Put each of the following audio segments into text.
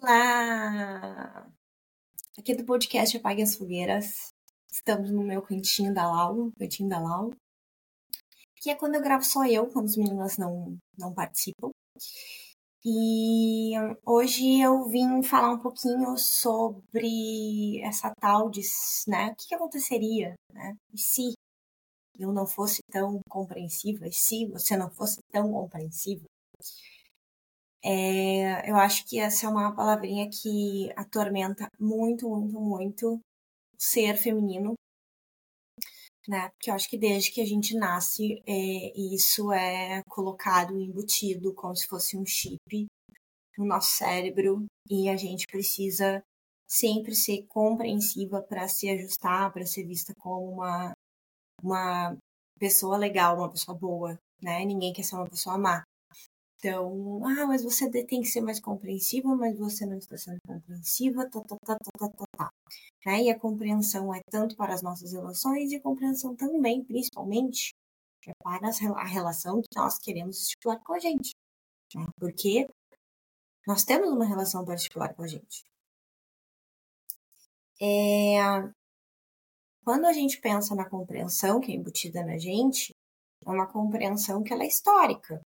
Olá! Aqui do podcast Apague as Fogueiras. Estamos no meu cantinho da Lau, cantinho da Lau. Que é quando eu gravo só eu, quando os meninas não, não participam. E hoje eu vim falar um pouquinho sobre essa tal de, né, o que, que aconteceria, né, e se eu não fosse tão compreensiva, e se você não fosse tão compreensiva, é, eu acho que essa é uma palavrinha que atormenta muito, muito, muito o ser feminino, né? Porque eu acho que desde que a gente nasce, é, isso é colocado, embutido, como se fosse um chip no nosso cérebro, e a gente precisa sempre ser compreensiva para se ajustar, para ser vista como uma, uma pessoa legal, uma pessoa boa, né? Ninguém quer ser uma pessoa má. Então, ah, mas você tem que ser mais compreensiva, mas você não está sendo compreensiva, tá, tá, tá, tá, tá, tá, tá. Né? E a compreensão é tanto para as nossas relações e a compreensão também, principalmente, é para a relação que nós queremos estipular com a gente. Né? Porque nós temos uma relação particular com a gente. É... Quando a gente pensa na compreensão que é embutida na gente, é uma compreensão que ela é histórica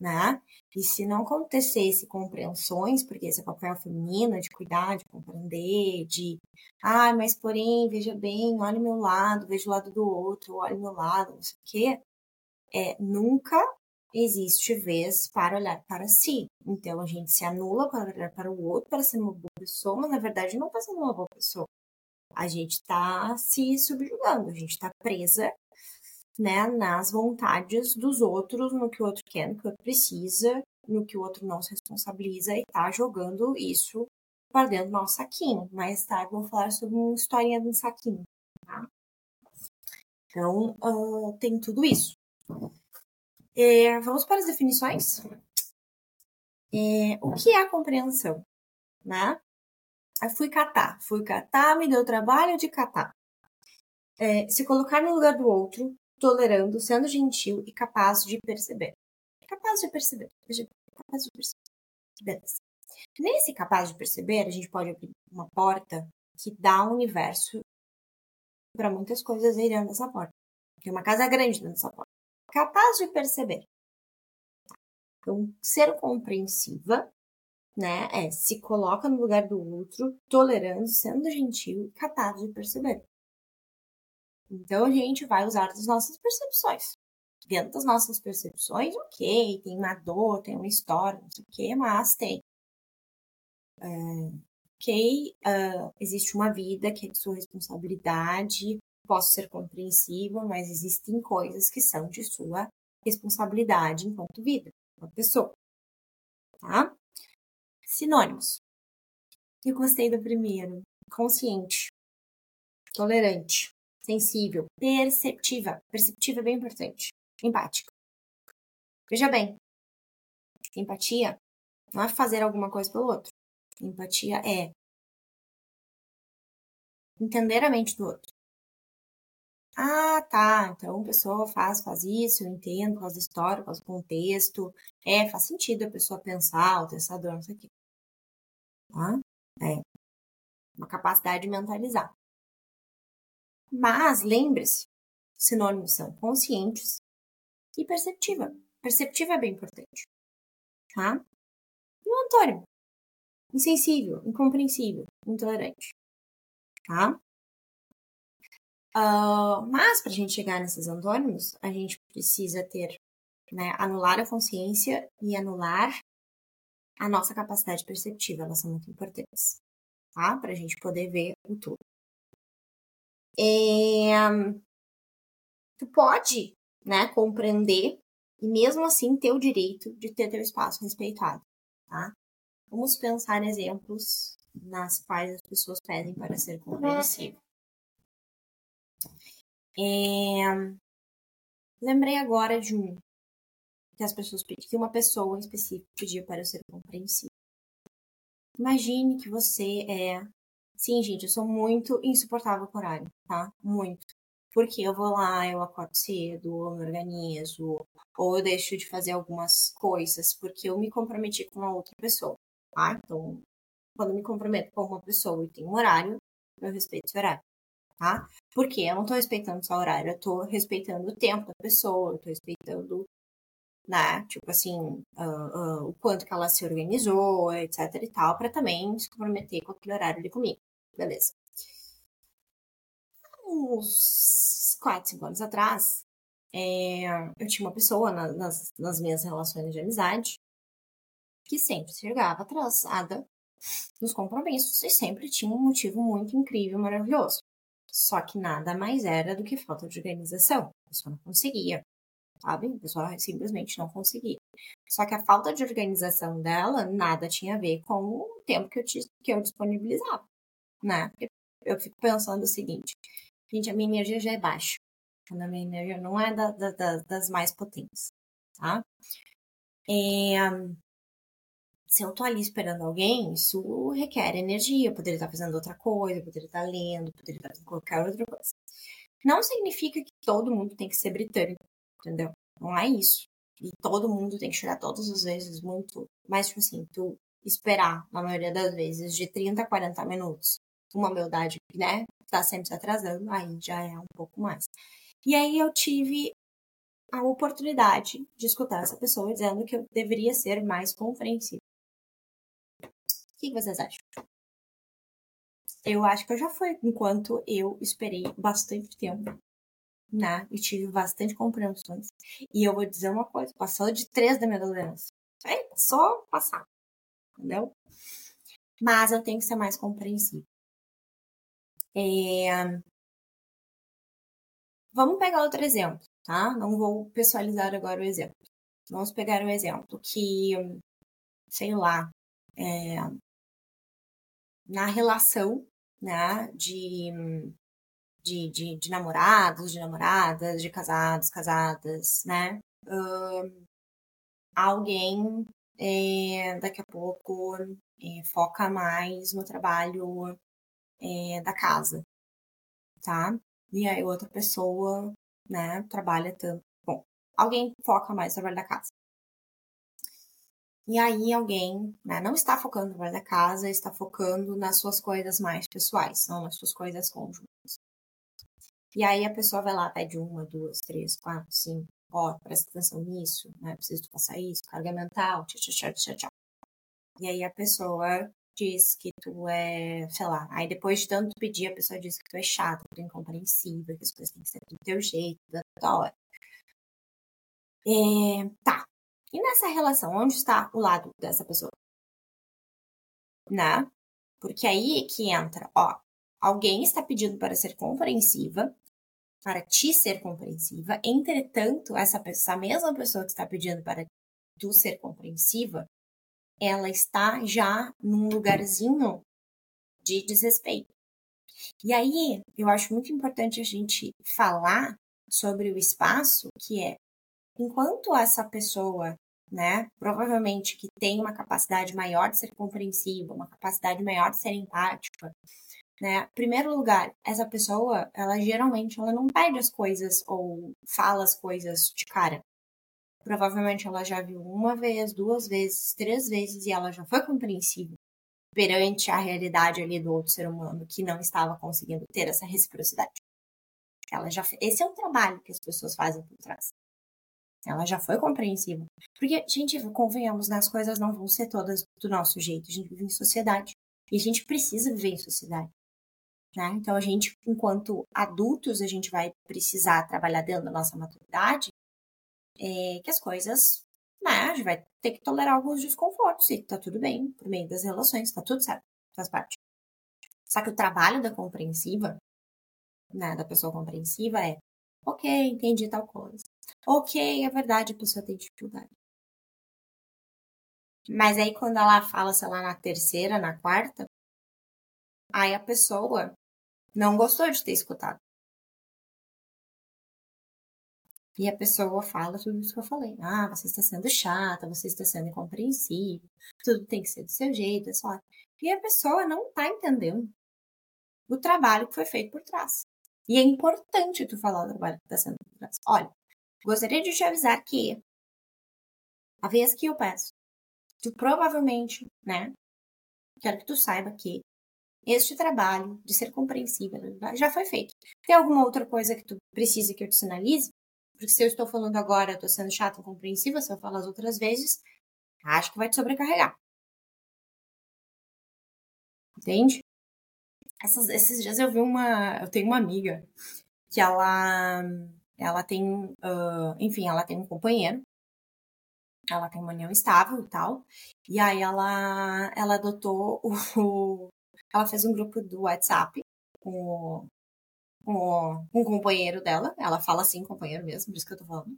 né? E se não acontecesse compreensões, porque esse é papel feminino de cuidar, de compreender, de, ah, mas porém, veja bem, olha o meu lado, veja o lado do outro, olha o meu lado, não sei o quê, é, nunca existe vez para olhar para si. Então a gente se anula para olhar para o outro, para ser uma boa pessoa, mas na verdade não está sendo uma boa pessoa. A gente está se subjugando, a gente está presa né, nas vontades dos outros, no que o outro quer, no que o outro precisa, no que o outro não se responsabiliza e tá jogando isso para dentro do nosso saquinho. Mais tarde vou falar sobre uma historinha um saquinho, tá? Então, uh, tem tudo isso. É, vamos para as definições? É, o que é a compreensão? Né? Eu fui catar, fui catar, me deu trabalho de catar. É, se colocar no lugar do outro, tolerando, sendo gentil e capaz de perceber. Capaz de perceber. Capaz de perceber. Beleza. Nesse capaz de perceber, a gente pode abrir uma porta que dá um universo para muitas coisas aí dentro dessa porta. Tem uma casa grande dentro dessa porta. Capaz de perceber. Então, ser compreensiva, né, é se coloca no lugar do outro, tolerando, sendo gentil e capaz de perceber. Então a gente vai usar as nossas percepções. Dentro das nossas percepções, ok, tem uma dor, tem uma história, não sei o quê, mas tem. É, ok, uh, existe uma vida que é de sua responsabilidade, posso ser compreensiva, mas existem coisas que são de sua responsabilidade enquanto vida, enquanto pessoa. Tá? Sinônimos. Eu gostei do primeiro. Consciente. Tolerante sensível, perceptiva. Perceptiva é bem importante. Empática. Veja bem, empatia não é fazer alguma coisa pelo outro. Empatia é entender a mente do outro. Ah, tá. Então a pessoa faz, faz isso, eu entendo, por causa da história, por causa do contexto. É, faz sentido a pessoa pensar, o testador, não sei o quê. Tá? É. Uma capacidade de mentalizar. Mas lembre-se, sinônimos são conscientes e perceptiva. Perceptiva é bem importante. Tá? E o antônimo? Insensível, incompreensível, intolerante. Tá? Uh, mas para a gente chegar nesses antônimos, a gente precisa ter, né, anular a consciência e anular a nossa capacidade perceptiva. Elas são muito importantes, tá? Para a gente poder ver o todo é, tu pode, né, compreender e mesmo assim ter o direito de ter teu espaço respeitado, tá? Vamos pensar em exemplos nas quais as pessoas pedem para ser compreensivo. É, lembrei agora de um que as pessoas que uma pessoa em específico pedia para eu ser compreensivo. Imagine que você é Sim, gente, eu sou muito insuportável com horário, tá? Muito. Porque eu vou lá, eu acordo cedo, ou me organizo, ou eu deixo de fazer algumas coisas porque eu me comprometi com uma outra pessoa. tá? Então, quando me comprometo com uma pessoa e tem um horário, eu respeito esse horário, tá? Porque eu não tô respeitando só o horário, eu tô respeitando o tempo da pessoa, eu tô respeitando, né? Tipo assim, uh, uh, o quanto que ela se organizou, etc e tal, para também se comprometer com aquele horário ali comigo. Beleza. Uns 4, 5 anos atrás, é, eu tinha uma pessoa na, nas, nas minhas relações de amizade que sempre chegava atrasada nos compromissos e sempre tinha um motivo muito incrível, maravilhoso. Só que nada mais era do que falta de organização. A pessoa não conseguia, sabe? A pessoa simplesmente não conseguia. Só que a falta de organização dela nada tinha a ver com o tempo que eu, que eu disponibilizava, né? Eu fico pensando o seguinte, gente, a minha energia já é baixa. Quando a minha energia não é da, da, das mais potentes, tá? É, se eu tô ali esperando alguém, isso requer energia. Eu poderia estar fazendo outra coisa, poderia estar lendo, poderia estar fazendo qualquer outra coisa. Não significa que todo mundo tem que ser britânico, entendeu? Não é isso. E todo mundo tem que chegar todas as vezes muito. Mas, tipo assim, tu esperar, na maioria das vezes, de 30 a 40 minutos, uma beldade, né? Tá sempre se atrasando, aí já é um pouco mais. E aí eu tive a oportunidade de escutar essa pessoa dizendo que eu deveria ser mais compreensível que vocês acham? Eu acho que eu já fui, enquanto eu esperei bastante tempo, né? E tive bastante compreensões. E eu vou dizer uma coisa, passou de três da minha adolescência. É só passar, entendeu? Mas eu tenho que ser mais compreensível. É... Vamos pegar outro exemplo, tá? Não vou pessoalizar agora o exemplo. Vamos pegar um exemplo que, sei lá, é, na relação né, de, de, de, de, namorados, de namoradas, de casados, casadas, né? Uh, alguém é, daqui a pouco é, foca mais no trabalho é, da casa, tá? E aí outra pessoa, né, trabalha tanto. Bom, alguém foca mais no trabalho da casa. E aí alguém né, não está focando no trabalho da casa, está focando nas suas coisas mais pessoais, não nas suas coisas conjuntas. E aí a pessoa vai lá, pede uma, duas, três, quatro, cinco, ó, presta atenção nisso, né? Preciso passar isso, carga mental, tchau, tchau, tchau, tchau. E aí a pessoa diz que tu é, sei lá, aí depois de tanto pedir, a pessoa diz que tu é chata, que tu é incompreensiva, que as coisas têm que ser do teu jeito, da tua hora. É, tá, e nessa relação, onde está o lado dessa pessoa? Né? Porque aí que entra, ó, alguém está pedindo para ser compreensiva, para te ser compreensiva, entretanto, essa, essa mesma pessoa que está pedindo para tu ser compreensiva, ela está já num lugarzinho de desrespeito. E aí, eu acho muito importante a gente falar sobre o espaço, que é enquanto essa pessoa, né, provavelmente que tem uma capacidade maior de ser compreensiva, uma capacidade maior de ser empática, né, primeiro lugar, essa pessoa, ela geralmente ela não perde as coisas ou fala as coisas de cara. Provavelmente ela já viu uma vez, duas vezes, três vezes e ela já foi compreensiva perante a realidade ali do outro ser humano que não estava conseguindo ter essa reciprocidade. Ela já esse é o trabalho que as pessoas fazem por trás. Ela já foi compreensiva. Porque, gente, convenhamos, né? As coisas não vão ser todas do nosso jeito. A gente vive em sociedade. E a gente precisa viver em sociedade. Né? Então, a gente, enquanto adultos, a gente vai precisar trabalhar dentro da nossa maturidade é, que as coisas, né? A gente vai ter que tolerar alguns desconfortos. E tá tudo bem, por meio das relações, tá tudo certo. Faz parte. Só que o trabalho da compreensiva, né, da pessoa compreensiva é, ok, entendi tal coisa. Ok, é verdade, a pessoa tem dificuldade. Mas aí quando ela fala, sei lá, na terceira, na quarta, aí a pessoa não gostou de ter escutado. E a pessoa fala tudo isso que eu falei. Ah, você está sendo chata, você está sendo incompreensível, tudo tem que ser do seu jeito, é só. E a pessoa não está entendendo o trabalho que foi feito por trás. E é importante tu falar o trabalho que está sendo por trás. Olha, Gostaria de te avisar que a vez que eu peço, tu provavelmente, né, quero que tu saiba que este trabalho de ser compreensível já foi feito. Tem alguma outra coisa que tu precisa que eu te sinalize? Porque se eu estou falando agora, estou sendo chata e compreensiva, se eu falar as outras vezes, acho que vai te sobrecarregar. Entende? Essas, esses dias eu vi uma. Eu tenho uma amiga que ela. Ela tem. Uh, enfim, ela tem um companheiro. Ela tem uma união estável e tal. E aí ela, ela adotou o. Ela fez um grupo do WhatsApp com, com, o companheiro dela. Ela fala assim, companheiro mesmo, por isso que eu tô falando.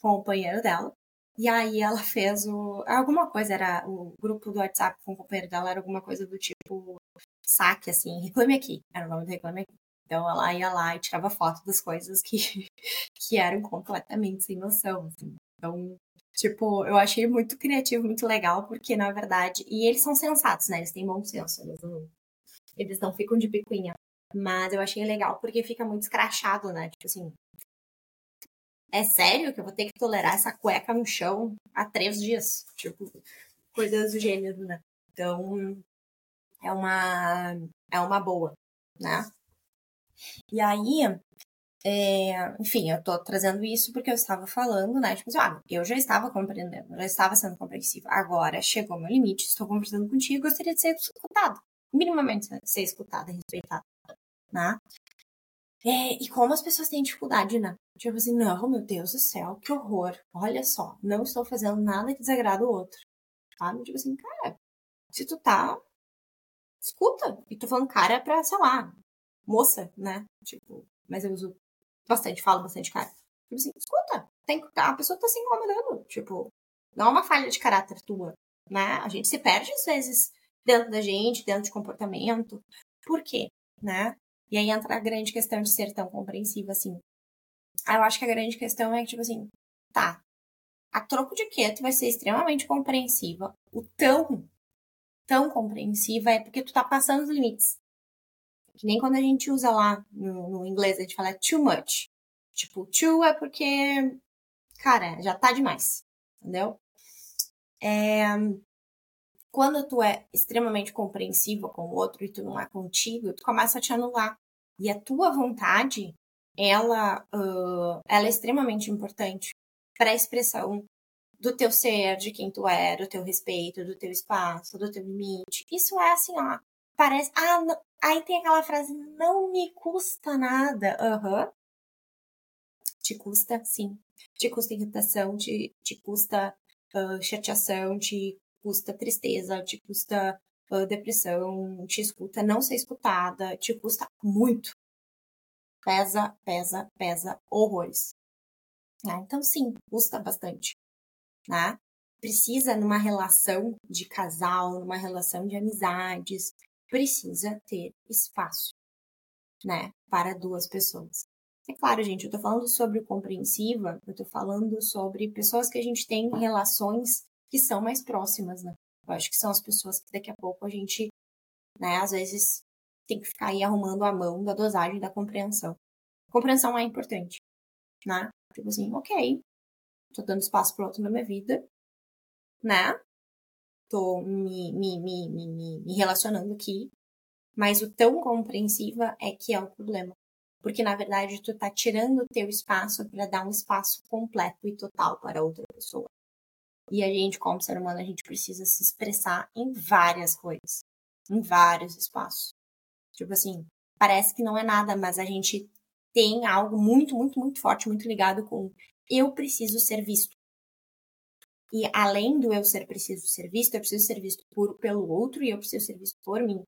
Com o companheiro dela. E aí ela fez o. Alguma coisa, era o grupo do WhatsApp com o companheiro dela, era alguma coisa do tipo saque, assim, reclame aqui. Era o nome do reclame aqui. Então ela ia lá e tirava foto das coisas que, que eram completamente sem noção. Assim. Então, tipo, eu achei muito criativo, muito legal, porque na verdade. E eles são sensatos, né? Eles têm bom senso. Eles não, eles não ficam de picuinha. Mas eu achei legal porque fica muito escrachado, né? Tipo assim, é sério que eu vou ter que tolerar essa cueca no chão há três dias? Tipo, coisas do gênero, né? Então, é uma, é uma boa, né? E aí, é, enfim, eu tô trazendo isso porque eu estava falando, né? Tipo assim, ah, eu já estava compreendendo, já estava sendo compreensiva. Agora chegou meu limite, estou conversando contigo, gostaria de ser escutada. Minimamente ser escutada, respeitada, né? É, e como as pessoas têm dificuldade, né? Tipo assim, não, meu Deus do céu, que horror. Olha só, não estou fazendo nada que desagrada o outro. Sabe? Tipo assim, cara, se tu tá, escuta. E tô falando cara pra, sei lá, moça, né? Tipo, mas eu uso bastante, falo bastante cara. Tipo assim, escuta. Tem, a pessoa tá se incomodando. Tipo, não é uma falha de caráter tua, né? A gente se perde às vezes dentro da gente, dentro de comportamento. Por quê? Né? E aí entra a grande questão de ser tão compreensiva assim. Eu acho que a grande questão é que, tipo assim, tá. A troco de quê tu vai ser extremamente compreensiva. O tão, tão compreensiva é porque tu tá passando os limites. Que nem quando a gente usa lá no, no inglês, a gente fala too much. Tipo, too é porque, cara, já tá demais. Entendeu? É, quando tu é extremamente compreensiva com o outro e tu não é contigo, tu começa a te anular. E a tua vontade, ela, uh, ela é extremamente importante para a expressão do teu ser, de quem tu é, do teu respeito, do teu espaço, do teu limite. Isso é assim, ó. Parece. Ah, não, aí tem aquela frase, não me custa nada. Aham. Uhum. Te custa, sim. Te custa irritação, te, te custa uh, chateação, te custa tristeza, te custa depressão, te escuta não ser escutada, te custa muito. Pesa, pesa, pesa horrores. Né? Então, sim, custa bastante. Né? Precisa, numa relação de casal, numa relação de amizades, precisa ter espaço né, para duas pessoas. É claro, gente, eu tô falando sobre compreensiva, eu tô falando sobre pessoas que a gente tem relações que são mais próximas, né? Eu acho que são as pessoas que daqui a pouco a gente, né, às vezes tem que ficar aí arrumando a mão da dosagem da compreensão. Compreensão é importante, né? Tipo assim, ok, tô dando espaço pro outro na minha vida, né? Tô me, me, me, me, me relacionando aqui, mas o tão compreensiva é que é o problema. Porque, na verdade, tu tá tirando o teu espaço para dar um espaço completo e total para outra pessoa. E a gente, como ser humano, a gente precisa se expressar em várias coisas, em vários espaços. Tipo assim, parece que não é nada, mas a gente tem algo muito, muito, muito forte, muito ligado com eu preciso ser visto. E além do eu ser preciso ser visto, eu preciso ser visto por, pelo outro e eu preciso ser visto por mim.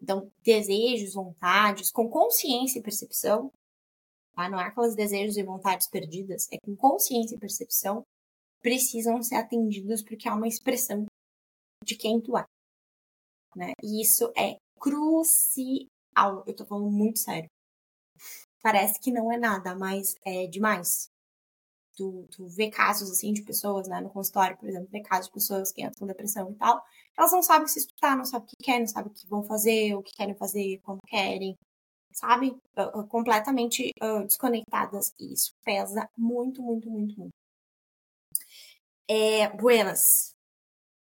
Então, desejos, vontades, com consciência e percepção, tá? não é aquelas desejos e vontades perdidas, é com consciência e percepção, precisam ser atendidos porque há uma expressão de quem tu é. Né? E isso é crucial. Eu tô falando muito sério. Parece que não é nada, mas é demais. Tu, tu vê casos assim de pessoas, né, no consultório, por exemplo, vê casos de pessoas que entram com depressão e tal, elas não sabem se escutar, não sabem o que querem, não sabem o que vão fazer, o que querem fazer, como querem, sabe? Uh, completamente uh, desconectadas. E isso pesa muito, muito, muito, muito. É, buenas.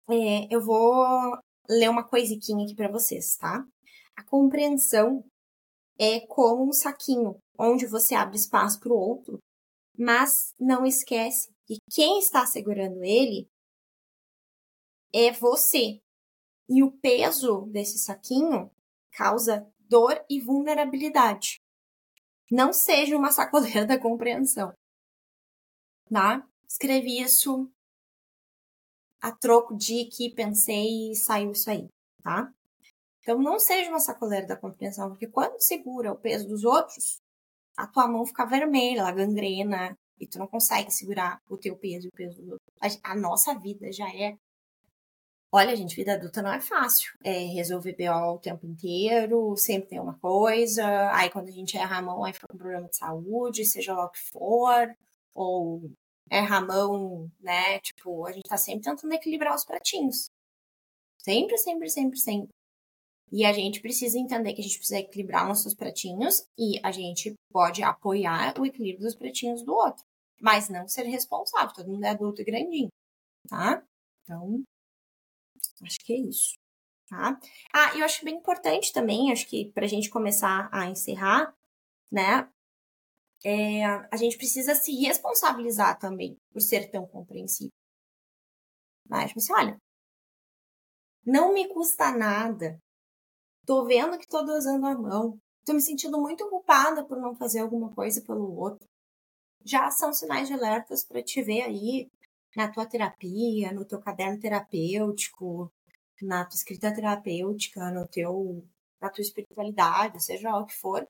É, eu vou ler uma coisiquinha aqui para vocês, tá? A compreensão é como um saquinho onde você abre espaço para o outro, mas não esquece que quem está segurando ele é você. E o peso desse saquinho causa dor e vulnerabilidade. Não seja uma sacoleira da compreensão. Tá? Escrevi isso a troco de que pensei e saiu isso aí, tá? Então não seja uma sacoleira da compreensão, porque quando segura o peso dos outros, a tua mão fica vermelha, ela gangrena, e tu não consegue segurar o teu peso e o peso do outro. A nossa vida já é. Olha, gente, vida adulta não é fácil. É resolver BO o tempo inteiro, sempre tem uma coisa. Aí quando a gente erra a mão, aí fica com problema de saúde, seja lá o que for. Ou erra a mão, né? Tipo, a gente tá sempre tentando equilibrar os pratinhos. Sempre, sempre, sempre, sempre. E a gente precisa entender que a gente precisa equilibrar nossos pratinhos e a gente pode apoiar o equilíbrio dos pratinhos do outro, mas não ser responsável. Todo mundo é adulto e grandinho, tá? Então, acho que é isso, tá? Ah, eu acho bem importante também, acho que pra gente começar a encerrar, né? É, a gente precisa se responsabilizar também por ser tão compreensível. Mas, tipo assim, olha, não me custa nada Tô vendo que tô dosando a mão. Tô me sentindo muito culpada por não fazer alguma coisa pelo outro. Já são sinais de alertas para te ver aí na tua terapia, no teu caderno terapêutico, na tua escrita terapêutica, no teu, na tua espiritualidade, seja lá o que for,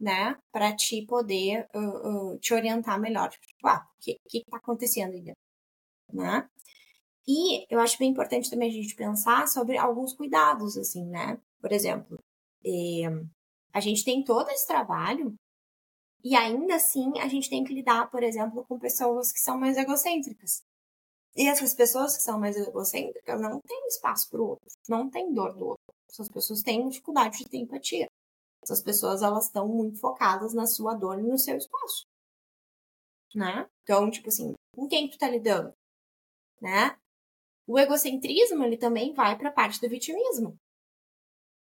né? Para te poder uh, uh, te orientar melhor. Tipo, ah, o que, que tá acontecendo dentro? Né? E eu acho bem importante também a gente pensar sobre alguns cuidados, assim, né? Por exemplo, eh, a gente tem todo esse trabalho e ainda assim a gente tem que lidar, por exemplo, com pessoas que são mais egocêntricas. E essas pessoas que são mais egocêntricas não têm espaço para o outro, não têm dor do outro. Essas pessoas têm dificuldade de ter empatia. Essas pessoas elas estão muito focadas na sua dor e no seu espaço. Né? Então, tipo assim, com quem tu tá lidando? Né? O egocentrismo, ele também vai para a parte do vitimismo.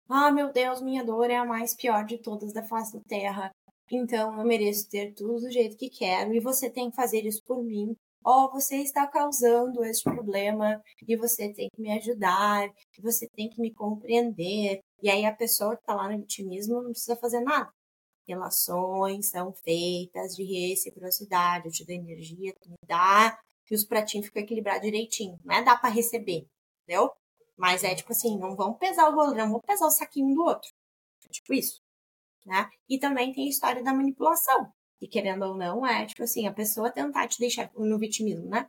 Ah, meu Deus, minha dor é a mais pior de todas da face da terra. Então eu mereço ter tudo do jeito que quero e você tem que fazer isso por mim. Oh, você está causando esse problema e você tem que me ajudar, você tem que me compreender. E aí a pessoa que está lá no vitimismo não precisa fazer nada. Relações são feitas de reciprocidade, eu te dou energia, tu me dá, e os pratinhos ficam equilibrados direitinho. Não é dar para receber, entendeu? Mas é tipo assim, não vamos pesar o rolê, não vamos pesar o saquinho do outro. É tipo isso. Né? E também tem a história da manipulação. E querendo ou não, é tipo assim, a pessoa tentar te deixar no vitimismo, né?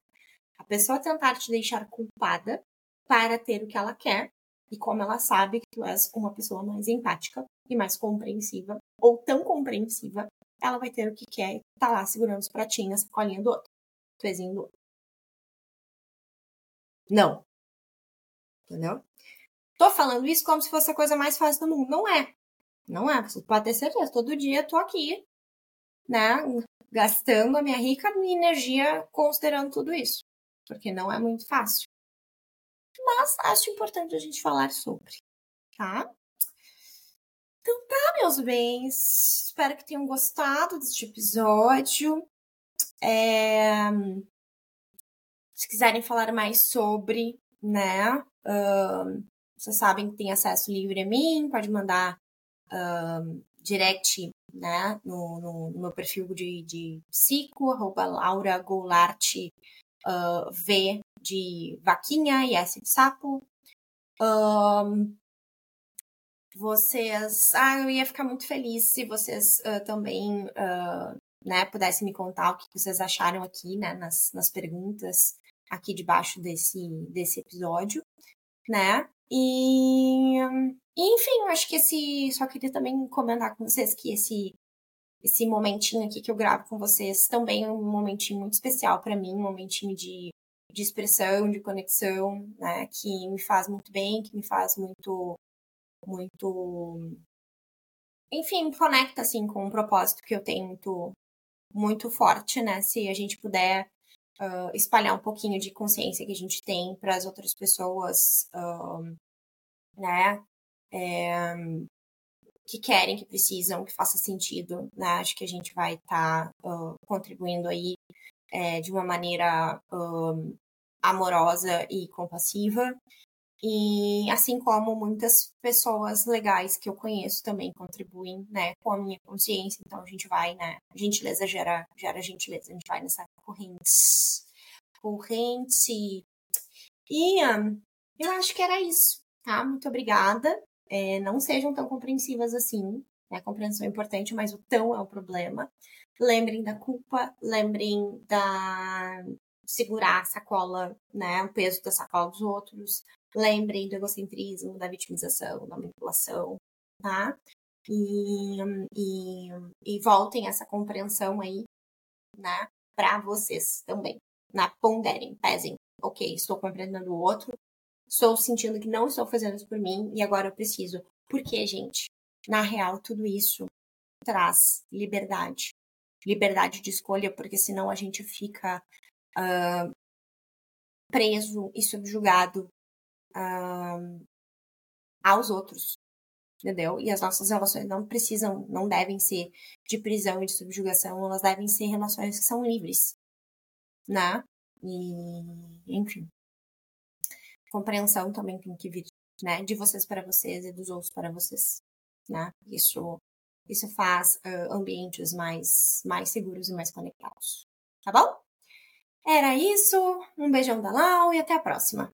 A pessoa tentar te deixar culpada para ter o que ela quer. E como ela sabe que tu és uma pessoa mais empática e mais compreensiva, ou tão compreensiva, ela vai ter o que quer e tá lá segurando os pratinhos, colinha do outro, pezinho do outro. Não, entendeu? Tô falando isso como se fosse a coisa mais fácil do mundo. Não é. Não é. Você pode ter certeza. Todo dia eu tô aqui, né? Gastando a minha rica energia considerando tudo isso. Porque não é muito fácil. Mas acho importante a gente falar sobre, tá? Então tá, meus bens. Espero que tenham gostado deste episódio. É... Se quiserem falar mais sobre, né? Uh, vocês sabem que tem acesso livre a mim, pode mandar uh, direct né, no, no, no, meu perfil de, de psico, arroba Laura Goulart uh, V de vaquinha e S de sapo. Um, vocês. Ah, eu ia ficar muito feliz se vocês uh, também uh, né, pudessem me contar o que vocês acharam aqui né, nas, nas perguntas aqui debaixo desse, desse episódio, né? E, enfim, acho que esse. Só queria também comentar com vocês que esse, esse momentinho aqui que eu gravo com vocês também é um momentinho muito especial para mim, um momentinho de, de expressão, de conexão, né? Que me faz muito bem, que me faz muito. Muito. Enfim, conecta assim com um propósito que eu tenho muito, muito forte, né? Se a gente puder uh, espalhar um pouquinho de consciência que a gente tem para as outras pessoas uh, né? É, que querem, que precisam, que faça sentido, né? Acho que a gente vai estar tá, uh, contribuindo aí é, de uma maneira uh, amorosa e compassiva. E assim como muitas pessoas legais que eu conheço também contribuem, né, com a minha consciência. Então a gente vai, né, gentileza gera, gera gentileza. A gente vai nessa corrente. Corrente. E um, eu acho que era isso, tá? Muito obrigada. É, não sejam tão compreensivas assim. Né? A compreensão é importante, mas o tão é o problema. Lembrem da culpa, lembrem da segurar a sacola, né, o peso da sacola dos outros. Lembrem do egocentrismo, da vitimização, da manipulação, tá? E, e, e voltem essa compreensão aí, né, para vocês também. Né? ponderem, pesem. Ok, estou compreendendo o outro, estou sentindo que não estou fazendo isso por mim e agora eu preciso. Porque, gente, na real, tudo isso traz liberdade. Liberdade de escolha, porque senão a gente fica uh, preso e subjugado uh, aos outros, entendeu? E as nossas relações não precisam, não devem ser de prisão e de subjugação, elas devem ser relações que são livres, né? E, enfim. Compreensão também tem que vir, né? De vocês para vocês e dos outros para vocês, né? Isso, isso faz uh, ambientes mais, mais seguros e mais conectados. Tá bom? Era isso. Um beijão da Lau e até a próxima.